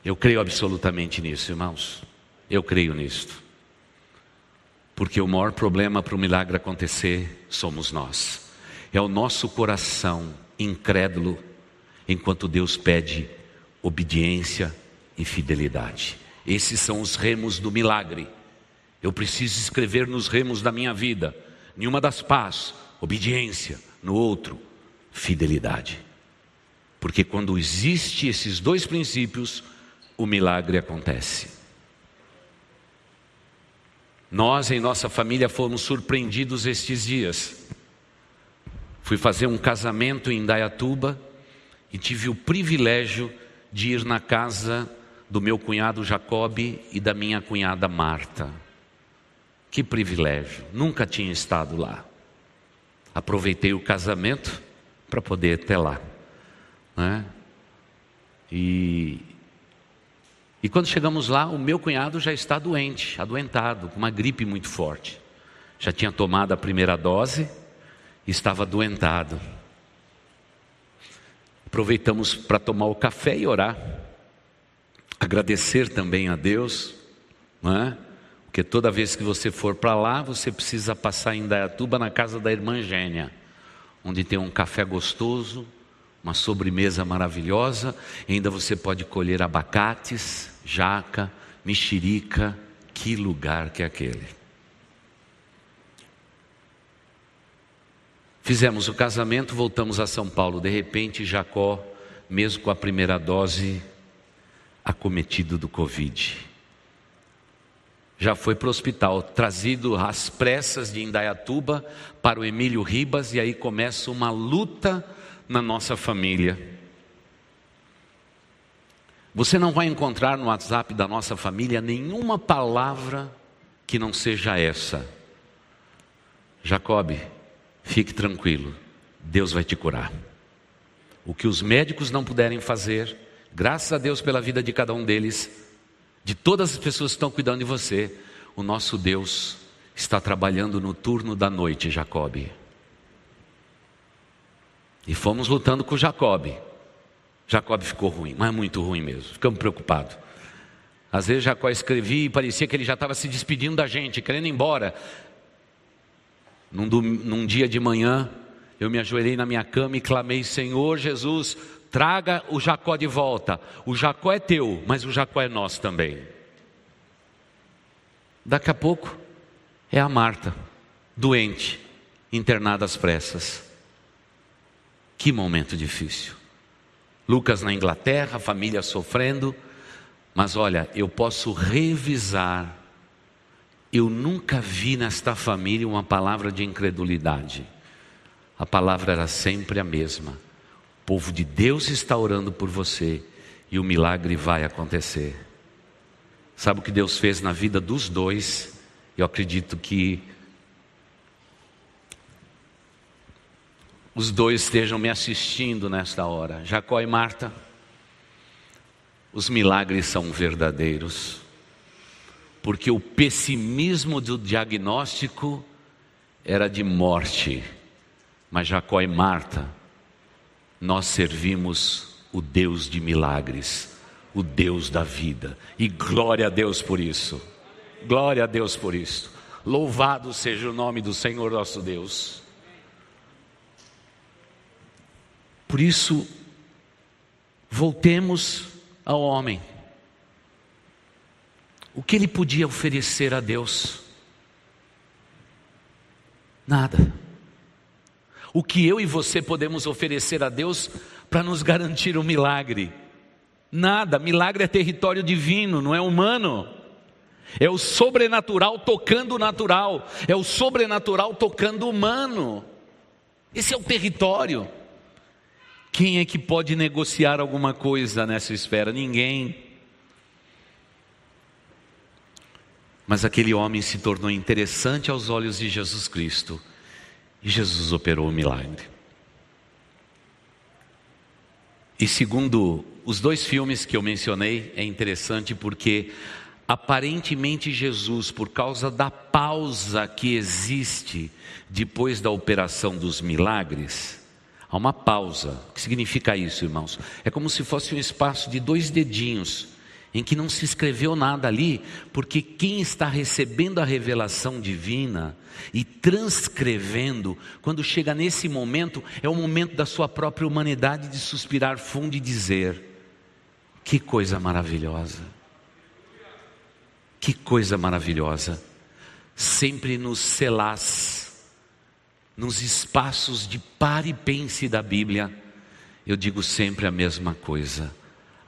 Eu creio absolutamente nisso, irmãos. Eu creio nisto. Porque o maior problema para o milagre acontecer somos nós. É o nosso coração incrédulo, enquanto Deus pede obediência e fidelidade. Esses são os remos do milagre. Eu preciso escrever nos remos da minha vida. Nenhuma das pás, obediência. No outro, fidelidade. Porque quando existe esses dois princípios, o milagre acontece. Nós, em nossa família, fomos surpreendidos estes dias. Fui fazer um casamento em Dayatuba e tive o privilégio de ir na casa do meu cunhado Jacob e da minha cunhada Marta. Que privilégio, nunca tinha estado lá. Aproveitei o casamento para poder ir até lá. Né? E e quando chegamos lá, o meu cunhado já está doente, adoentado, com uma gripe muito forte. Já tinha tomado a primeira dose e estava adoentado. Aproveitamos para tomar o café e orar. Agradecer também a Deus, não é? Porque toda vez que você for para lá, você precisa passar em Dayatuba na casa da irmã Gênia, onde tem um café gostoso, uma sobremesa maravilhosa, ainda você pode colher abacates, jaca, mexerica, que lugar que é aquele. Fizemos o casamento, voltamos a São Paulo. De repente, Jacó, mesmo com a primeira dose, acometido do Covid. Já foi para o hospital, trazido às pressas de Indaiatuba para o Emílio Ribas, e aí começa uma luta na nossa família. Você não vai encontrar no WhatsApp da nossa família nenhuma palavra que não seja essa. Jacob, fique tranquilo, Deus vai te curar. O que os médicos não puderem fazer, graças a Deus pela vida de cada um deles, de todas as pessoas que estão cuidando de você, o nosso Deus está trabalhando no turno da noite, Jacob. E fomos lutando com Jacob. Jacob ficou ruim, mas muito ruim mesmo. Ficamos preocupados. Às vezes Jacó escrevia e parecia que ele já estava se despedindo da gente, querendo ir embora. Num, num dia de manhã, eu me ajoelhei na minha cama e clamei: Senhor Jesus, traga o Jacó de volta. O Jacó é teu, mas o Jacó é nosso também. Daqui a pouco é a Marta, doente, internada às pressas. Que momento difícil. Lucas na Inglaterra, família sofrendo, mas olha, eu posso revisar. Eu nunca vi nesta família uma palavra de incredulidade. A palavra era sempre a mesma. O povo de Deus está orando por você e o milagre vai acontecer. Sabe o que Deus fez na vida dos dois? Eu acredito que os dois estejam me assistindo nesta hora, Jacó e Marta. Os milagres são verdadeiros, porque o pessimismo do diagnóstico era de morte, mas Jacó e Marta, nós servimos o Deus de milagres, o Deus da vida, e glória a Deus por isso, glória a Deus por isso, louvado seja o nome do Senhor nosso Deus. Por isso, voltemos ao homem. O que ele podia oferecer a Deus? Nada. O que eu e você podemos oferecer a Deus para nos garantir um milagre? Nada. Milagre é território divino, não é humano. É o sobrenatural tocando o natural, é o sobrenatural tocando o humano. Esse é o território. Quem é que pode negociar alguma coisa nessa esfera? Ninguém. Mas aquele homem se tornou interessante aos olhos de Jesus Cristo e Jesus operou o milagre. E segundo os dois filmes que eu mencionei, é interessante porque aparentemente Jesus, por causa da pausa que existe depois da operação dos milagres, Há uma pausa. O que significa isso, irmãos? É como se fosse um espaço de dois dedinhos, em que não se escreveu nada ali, porque quem está recebendo a revelação divina e transcrevendo, quando chega nesse momento, é o momento da sua própria humanidade de suspirar fundo e dizer: Que coisa maravilhosa! Que coisa maravilhosa! Sempre nos selás nos espaços de pare e pense da Bíblia, eu digo sempre a mesma coisa.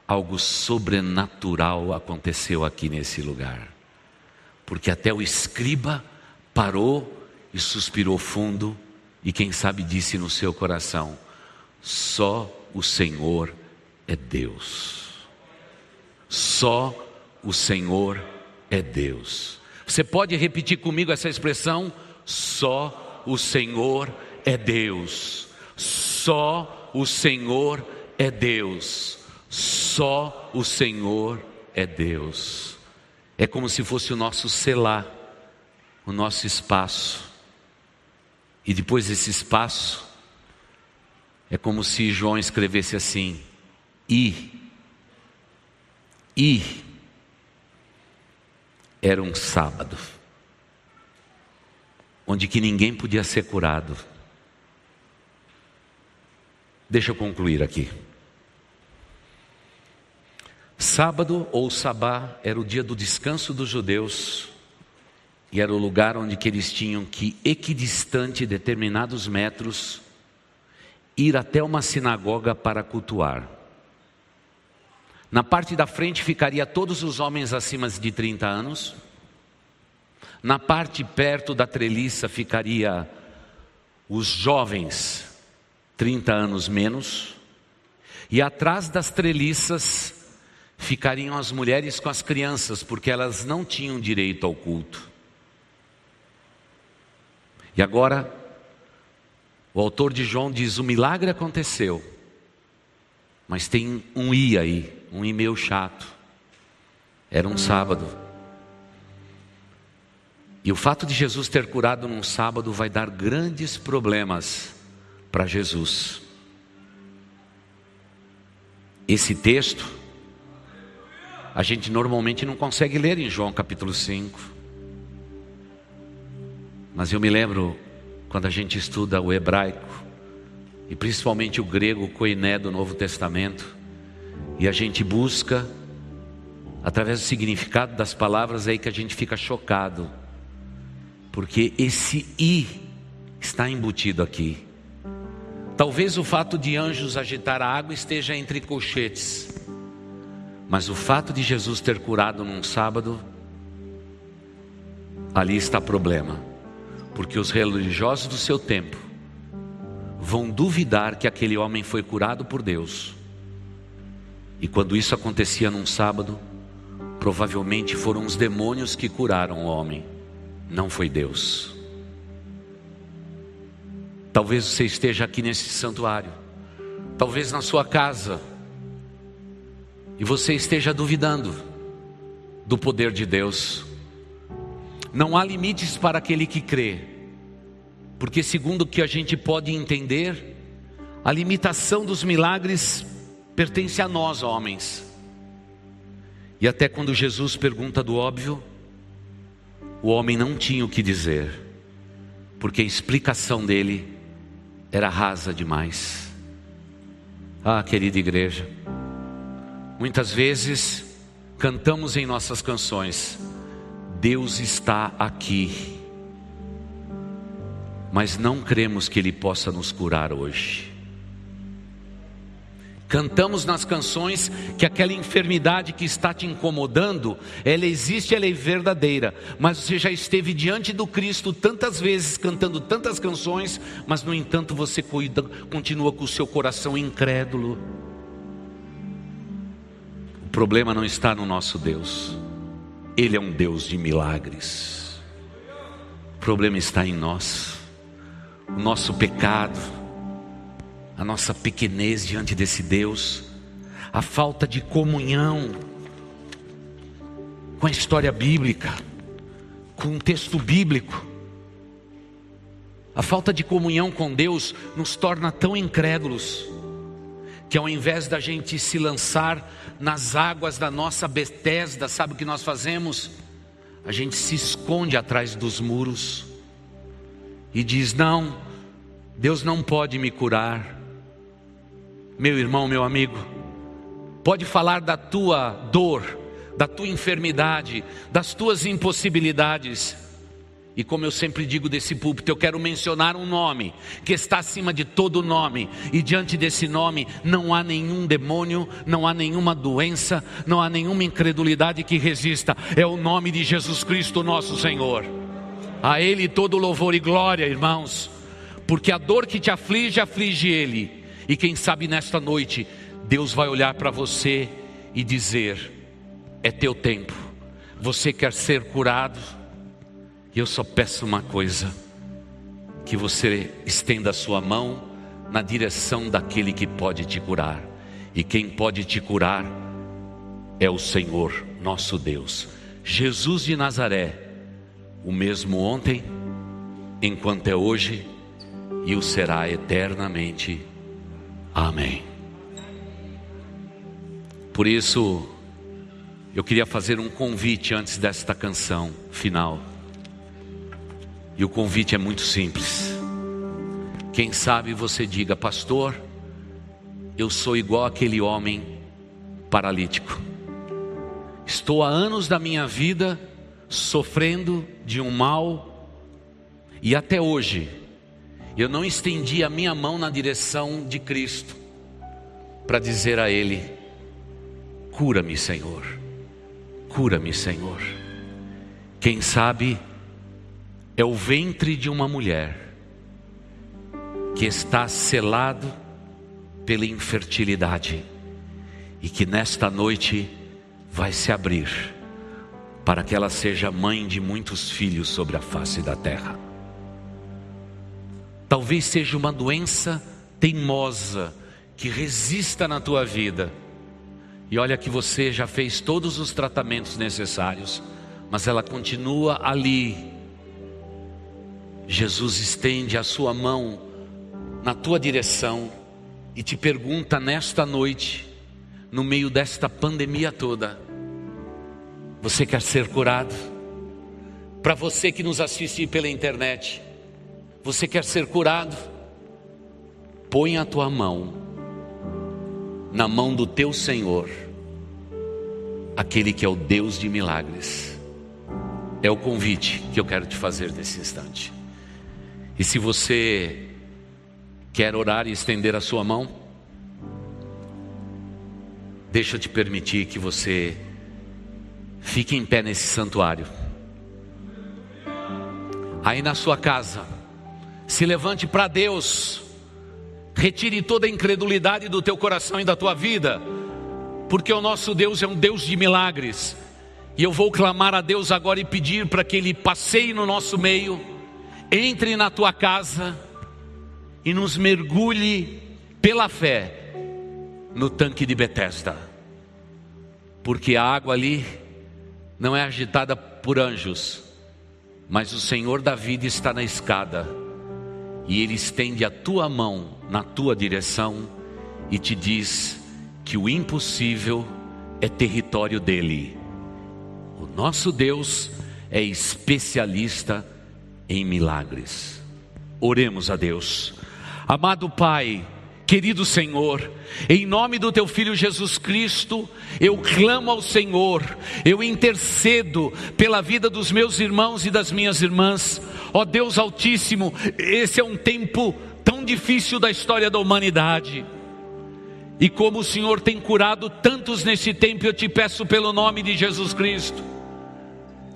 Algo sobrenatural aconteceu aqui nesse lugar. Porque até o escriba parou e suspirou fundo, e quem sabe disse no seu coração: só o Senhor é Deus. Só o Senhor é Deus. Você pode repetir comigo essa expressão? Só o Senhor é Deus. Só o Senhor é Deus. Só o Senhor é Deus. É como se fosse o nosso selar, o nosso espaço. E depois desse espaço, é como se João escrevesse assim: e, e, era um sábado onde que ninguém podia ser curado. Deixa eu concluir aqui. Sábado ou sabá era o dia do descanso dos judeus e era o lugar onde que eles tinham que equidistante determinados metros ir até uma sinagoga para cultuar. Na parte da frente ficaria todos os homens acima de 30 anos na parte perto da treliça ficaria os jovens, 30 anos menos, e atrás das treliças ficariam as mulheres com as crianças, porque elas não tinham direito ao culto. E agora, o autor de João diz: o milagre aconteceu, mas tem um i aí, um i meio chato. Era um sábado. E o fato de Jesus ter curado num sábado vai dar grandes problemas para Jesus. Esse texto, a gente normalmente não consegue ler em João capítulo 5. Mas eu me lembro quando a gente estuda o hebraico, e principalmente o grego koiné do Novo Testamento, e a gente busca, através do significado das palavras, é aí que a gente fica chocado, porque esse i está embutido aqui. Talvez o fato de anjos agitar a água esteja entre colchetes, mas o fato de Jesus ter curado num sábado, ali está problema, porque os religiosos do seu tempo vão duvidar que aquele homem foi curado por Deus. E quando isso acontecia num sábado, provavelmente foram os demônios que curaram o homem, não foi Deus. Talvez você esteja aqui nesse santuário, talvez na sua casa, e você esteja duvidando do poder de Deus. Não há limites para aquele que crê, porque, segundo o que a gente pode entender, a limitação dos milagres pertence a nós, homens. E até quando Jesus pergunta do óbvio, o homem não tinha o que dizer, porque a explicação dele era rasa demais. Ah, querida igreja, muitas vezes cantamos em nossas canções: Deus está aqui, mas não cremos que Ele possa nos curar hoje. Cantamos nas canções que aquela enfermidade que está te incomodando, ela existe, ela é verdadeira. Mas você já esteve diante do Cristo tantas vezes, cantando tantas canções, mas no entanto você continua com o seu coração incrédulo. O problema não está no nosso Deus, Ele é um Deus de milagres. O problema está em nós, o nosso pecado a nossa pequenez diante desse Deus, a falta de comunhão com a história bíblica, com o texto bíblico. A falta de comunhão com Deus nos torna tão incrédulos que ao invés da gente se lançar nas águas da nossa Betesda, sabe o que nós fazemos? A gente se esconde atrás dos muros e diz: Não, Deus não pode me curar, meu irmão, meu amigo, pode falar da tua dor, da tua enfermidade, das tuas impossibilidades. E como eu sempre digo desse púlpito, eu quero mencionar um nome que está acima de todo nome, e diante desse nome não há nenhum demônio, não há nenhuma doença, não há nenhuma incredulidade que resista. É o nome de Jesus Cristo, nosso Senhor. A Ele todo louvor e glória, irmãos, porque a dor que te aflige, aflige Ele e quem sabe nesta noite, Deus vai olhar para você e dizer: é teu tempo, você quer ser curado, e eu só peço uma coisa: que você estenda a sua mão na direção daquele que pode te curar, e quem pode te curar é o Senhor, nosso Deus, Jesus de Nazaré, o mesmo ontem, enquanto é hoje e o será eternamente. Amém. Por isso, eu queria fazer um convite antes desta canção final. E o convite é muito simples. Quem sabe você diga, pastor, eu sou igual aquele homem paralítico. Estou há anos da minha vida sofrendo de um mal e até hoje eu não estendi a minha mão na direção de Cristo para dizer a Ele: cura-me, Senhor, cura-me, Senhor. Quem sabe é o ventre de uma mulher que está selado pela infertilidade e que nesta noite vai se abrir para que ela seja mãe de muitos filhos sobre a face da terra. Talvez seja uma doença teimosa que resista na tua vida. E olha que você já fez todos os tratamentos necessários, mas ela continua ali. Jesus estende a sua mão na tua direção e te pergunta nesta noite, no meio desta pandemia toda: você quer ser curado? Para você que nos assiste pela internet, você quer ser curado? Põe a tua mão na mão do teu Senhor, aquele que é o Deus de milagres. É o convite que eu quero te fazer nesse instante. E se você quer orar e estender a sua mão, deixa eu te permitir que você fique em pé nesse santuário. Aí na sua casa, se levante para Deus, retire toda a incredulidade do teu coração e da tua vida, porque o nosso Deus é um Deus de milagres. E eu vou clamar a Deus agora e pedir para que Ele passeie no nosso meio entre na tua casa e nos mergulhe pela fé no tanque de Betesda. Porque a água ali não é agitada por anjos, mas o Senhor da vida está na escada e ele estende a tua mão na tua direção e te diz que o impossível é território dele. O nosso Deus é especialista em milagres. Oremos a Deus. Amado Pai, querido Senhor, em nome do teu filho Jesus Cristo, eu clamo ao Senhor, eu intercedo pela vida dos meus irmãos e das minhas irmãs. Ó Deus Altíssimo, esse é um tempo tão difícil da história da humanidade. E como o Senhor tem curado tantos nesse tempo, eu te peço pelo nome de Jesus Cristo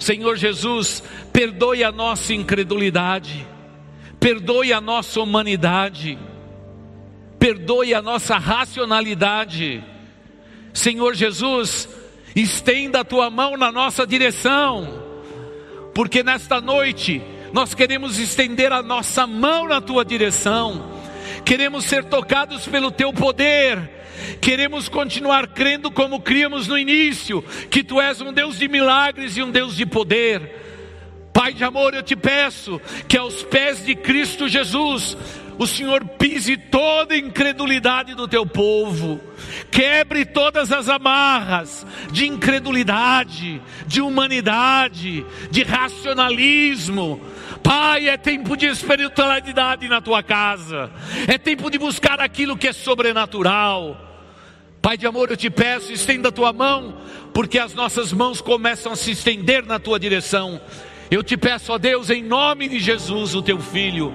Senhor Jesus, perdoe a nossa incredulidade, perdoe a nossa humanidade, perdoe a nossa racionalidade. Senhor Jesus, estenda a tua mão na nossa direção, porque nesta noite nós queremos estender a nossa mão na tua direção, queremos ser tocados pelo teu poder Queremos continuar crendo como criamos no início, que tu és um Deus de milagres e um Deus de poder. Pai de amor, eu te peço que aos pés de Cristo Jesus, o Senhor pise toda incredulidade do teu povo, quebre todas as amarras de incredulidade, de humanidade, de racionalismo, Pai, é tempo de espiritualidade na tua casa, é tempo de buscar aquilo que é sobrenatural. Pai de amor, eu te peço, estenda a tua mão, porque as nossas mãos começam a se estender na tua direção. Eu te peço, ó Deus, em nome de Jesus, o teu filho,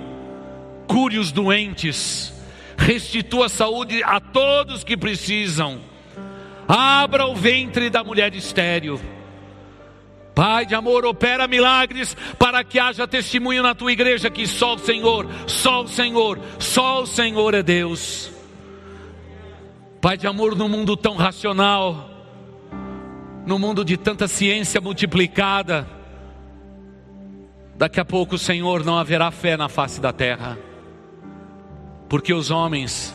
cure os doentes, restitua a saúde a todos que precisam, abra o ventre da mulher estéril. Pai de amor, opera milagres para que haja testemunho na tua igreja que só o Senhor, só o Senhor, só o Senhor é Deus. Pai de amor, no mundo tão racional, no mundo de tanta ciência multiplicada, daqui a pouco, Senhor, não haverá fé na face da terra, porque os homens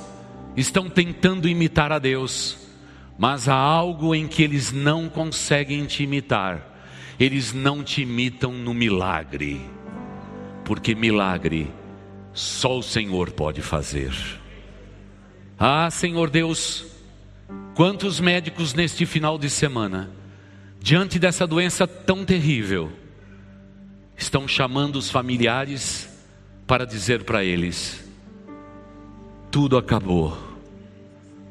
estão tentando imitar a Deus, mas há algo em que eles não conseguem te imitar eles não te imitam no milagre, porque milagre só o Senhor pode fazer. Ah, Senhor Deus, quantos médicos neste final de semana, diante dessa doença tão terrível, estão chamando os familiares para dizer para eles: tudo acabou.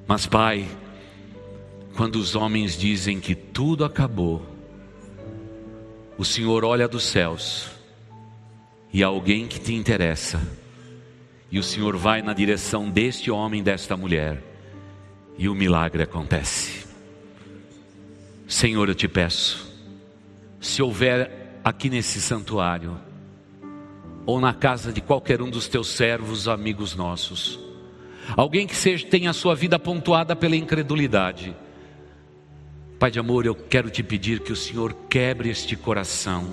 Mas, Pai, quando os homens dizem que tudo acabou, o Senhor olha dos céus e alguém que te interessa, e o Senhor vai na direção deste homem, desta mulher, e o milagre acontece. Senhor, eu te peço, se houver aqui nesse santuário, ou na casa de qualquer um dos teus servos, amigos nossos, alguém que seja, tenha a sua vida pontuada pela incredulidade, Pai de amor, eu quero te pedir que o Senhor quebre este coração.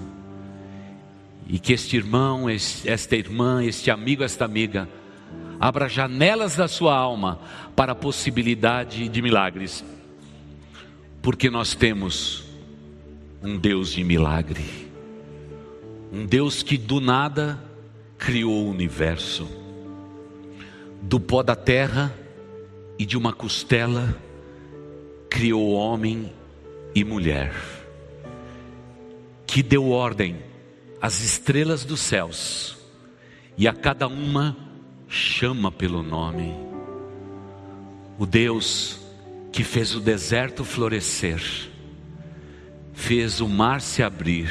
E que este irmão, esta irmã, este amigo, esta amiga, abra janelas da sua alma para a possibilidade de milagres, porque nós temos um Deus de milagre, um Deus que do nada criou o universo, do pó da terra e de uma costela criou homem e mulher, que deu ordem às estrelas dos céus e a cada uma chama pelo nome. O Deus que fez o deserto florescer, fez o mar se abrir,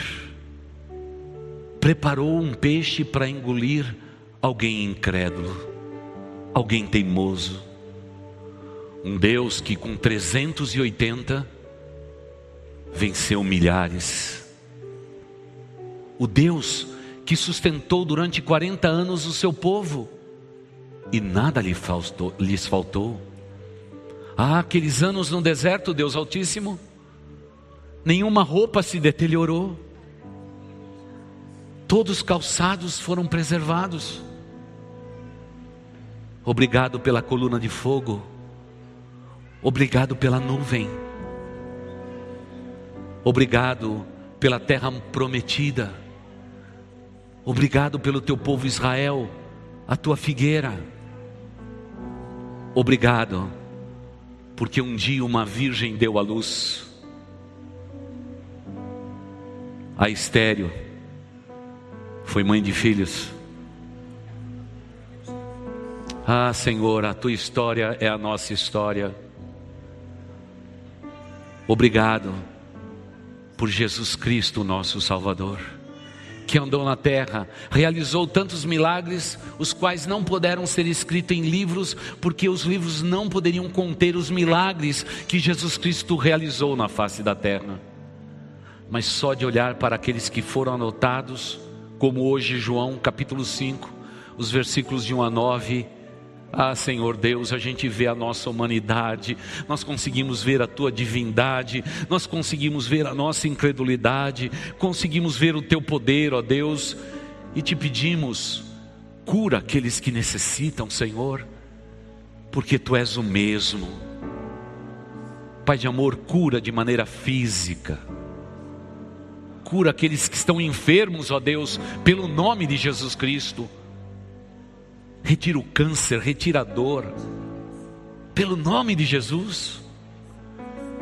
preparou um peixe para engolir alguém incrédulo, alguém teimoso. Um Deus que com 380 venceu milhares. O Deus que sustentou durante 40 anos o seu povo e nada lhe faltou, lhes faltou. Ah, aqueles anos no deserto, Deus Altíssimo, nenhuma roupa se deteriorou, todos os calçados foram preservados. Obrigado pela coluna de fogo, obrigado pela nuvem, obrigado pela terra prometida, obrigado pelo teu povo Israel, a tua figueira. Obrigado, porque um dia uma virgem deu à luz a estéreo, foi mãe de filhos. Ah, Senhor, a tua história é a nossa história. Obrigado por Jesus Cristo, nosso Salvador que andou na terra, realizou tantos milagres, os quais não puderam ser escritos em livros, porque os livros não poderiam conter os milagres que Jesus Cristo realizou na face da terra. Mas só de olhar para aqueles que foram anotados, como hoje João capítulo 5, os versículos de 1 a 9, ah, Senhor Deus, a gente vê a nossa humanidade, nós conseguimos ver a tua divindade, nós conseguimos ver a nossa incredulidade, conseguimos ver o teu poder, ó Deus, e te pedimos, cura aqueles que necessitam, Senhor, porque tu és o mesmo. Pai de amor, cura de maneira física, cura aqueles que estão enfermos, ó Deus, pelo nome de Jesus Cristo retira o câncer, retira a dor, pelo nome de Jesus.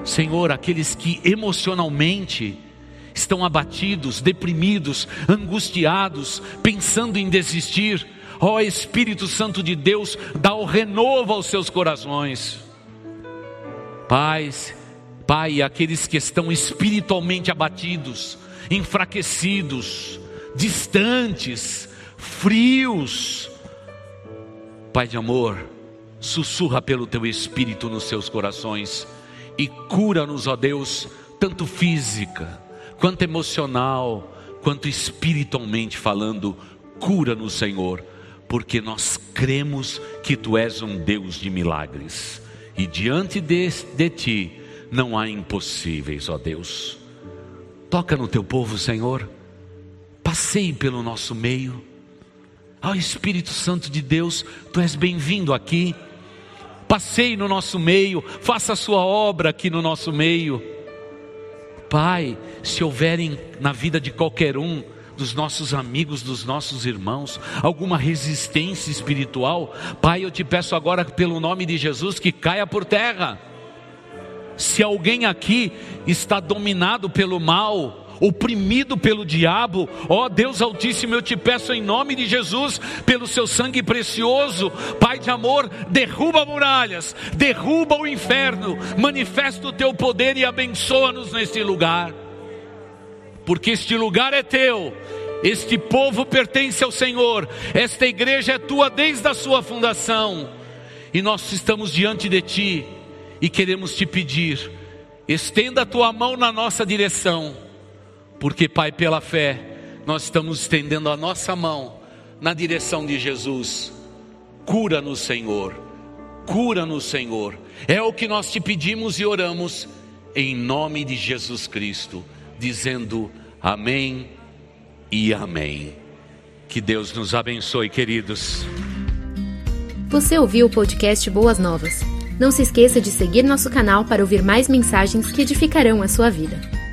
Senhor, aqueles que emocionalmente estão abatidos, deprimidos, angustiados, pensando em desistir, ó Espírito Santo de Deus, dá o renovo aos seus corações. Pais, Pai, aqueles que estão espiritualmente abatidos, enfraquecidos, distantes, frios, Pai de amor, sussurra pelo teu espírito nos seus corações e cura-nos, ó Deus, tanto física, quanto emocional, quanto espiritualmente falando. Cura-nos, Senhor, porque nós cremos que tu és um Deus de milagres e diante de, de ti não há impossíveis, ó Deus. Toca no teu povo, Senhor, passeie pelo nosso meio Ó oh, Espírito Santo de Deus, tu és bem-vindo aqui. Passeie no nosso meio, faça a sua obra aqui no nosso meio. Pai, se houverem na vida de qualquer um dos nossos amigos, dos nossos irmãos, alguma resistência espiritual, Pai, eu te peço agora pelo nome de Jesus que caia por terra. Se alguém aqui está dominado pelo mal, oprimido pelo diabo, ó Deus Altíssimo, eu te peço em nome de Jesus, pelo seu sangue precioso, Pai de amor, derruba muralhas, derruba o inferno, manifesta o teu poder e abençoa-nos neste lugar, porque este lugar é teu. Este povo pertence ao Senhor, esta igreja é tua desde a sua fundação, e nós estamos diante de ti e queremos te pedir, estenda a tua mão na nossa direção, porque, Pai, pela fé, nós estamos estendendo a nossa mão na direção de Jesus. Cura-nos, Senhor. Cura-nos, Senhor. É o que nós te pedimos e oramos em nome de Jesus Cristo, dizendo amém e amém. Que Deus nos abençoe, queridos. Você ouviu o podcast Boas Novas? Não se esqueça de seguir nosso canal para ouvir mais mensagens que edificarão a sua vida.